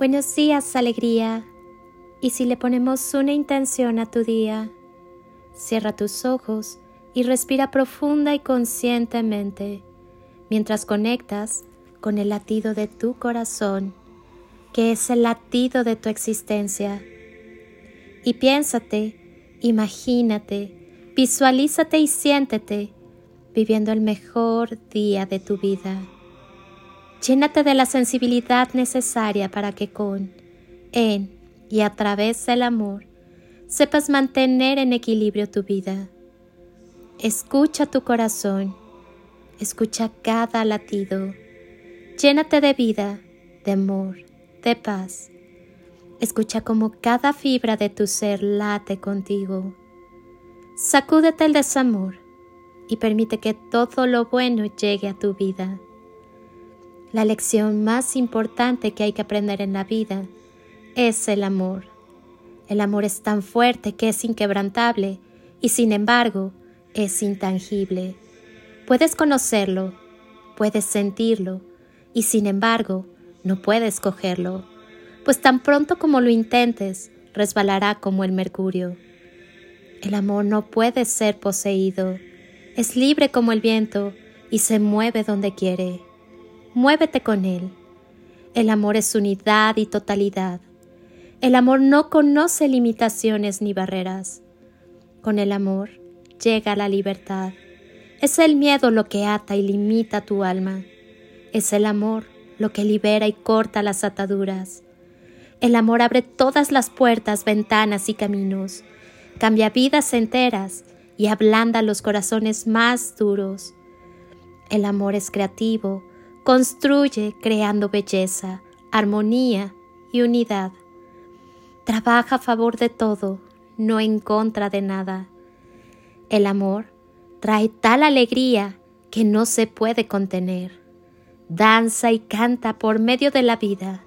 Buenos días, alegría. Y si le ponemos una intención a tu día, cierra tus ojos y respira profunda y conscientemente mientras conectas con el latido de tu corazón, que es el latido de tu existencia. Y piénsate, imagínate, visualízate y siéntete viviendo el mejor día de tu vida. Llénate de la sensibilidad necesaria para que con, en y a través del amor sepas mantener en equilibrio tu vida. Escucha tu corazón, escucha cada latido. Llénate de vida, de amor, de paz. Escucha cómo cada fibra de tu ser late contigo. Sacúdete el desamor y permite que todo lo bueno llegue a tu vida. La lección más importante que hay que aprender en la vida es el amor. El amor es tan fuerte que es inquebrantable y sin embargo es intangible. Puedes conocerlo, puedes sentirlo y sin embargo no puedes cogerlo, pues tan pronto como lo intentes, resbalará como el mercurio. El amor no puede ser poseído, es libre como el viento y se mueve donde quiere muévete con Él. El amor es unidad y totalidad. El amor no conoce limitaciones ni barreras. Con el amor llega la libertad. Es el miedo lo que ata y limita tu alma. Es el amor lo que libera y corta las ataduras. El amor abre todas las puertas, ventanas y caminos, cambia vidas enteras y ablanda los corazones más duros. El amor es creativo, Construye creando belleza, armonía y unidad. Trabaja a favor de todo, no en contra de nada. El amor trae tal alegría que no se puede contener. Danza y canta por medio de la vida.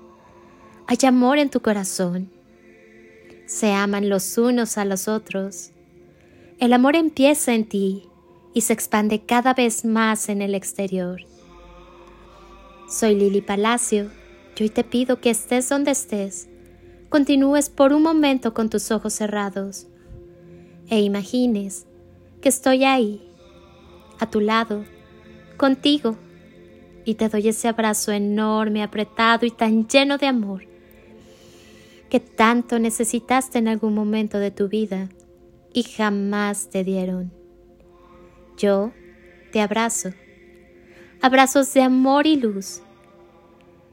Hay amor en tu corazón. Se aman los unos a los otros. El amor empieza en ti y se expande cada vez más en el exterior. Soy Lili Palacio. Y hoy te pido que estés donde estés, continúes por un momento con tus ojos cerrados e imagines que estoy ahí, a tu lado, contigo, y te doy ese abrazo enorme, apretado y tan lleno de amor que tanto necesitaste en algún momento de tu vida y jamás te dieron. Yo te abrazo. Abrazos de amor y luz,